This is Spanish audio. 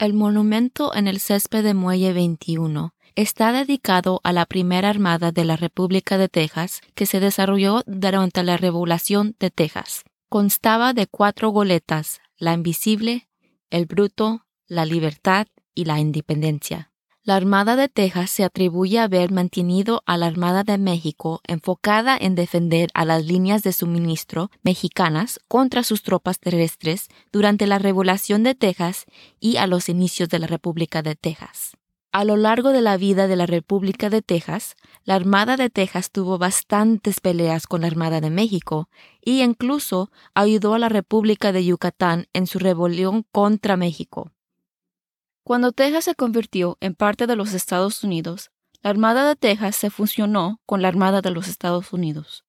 El monumento en el césped de Muelle 21 está dedicado a la primera armada de la República de Texas que se desarrolló durante la Revolución de Texas. Constaba de cuatro goletas, la invisible, el bruto, la libertad y la independencia. La Armada de Texas se atribuye haber mantenido a la Armada de México enfocada en defender a las líneas de suministro mexicanas contra sus tropas terrestres durante la Revolución de Texas y a los inicios de la República de Texas. A lo largo de la vida de la República de Texas, la Armada de Texas tuvo bastantes peleas con la Armada de México y incluso ayudó a la República de Yucatán en su rebelión contra México. Cuando Texas se convirtió en parte de los Estados Unidos, la Armada de Texas se fusionó con la Armada de los Estados Unidos.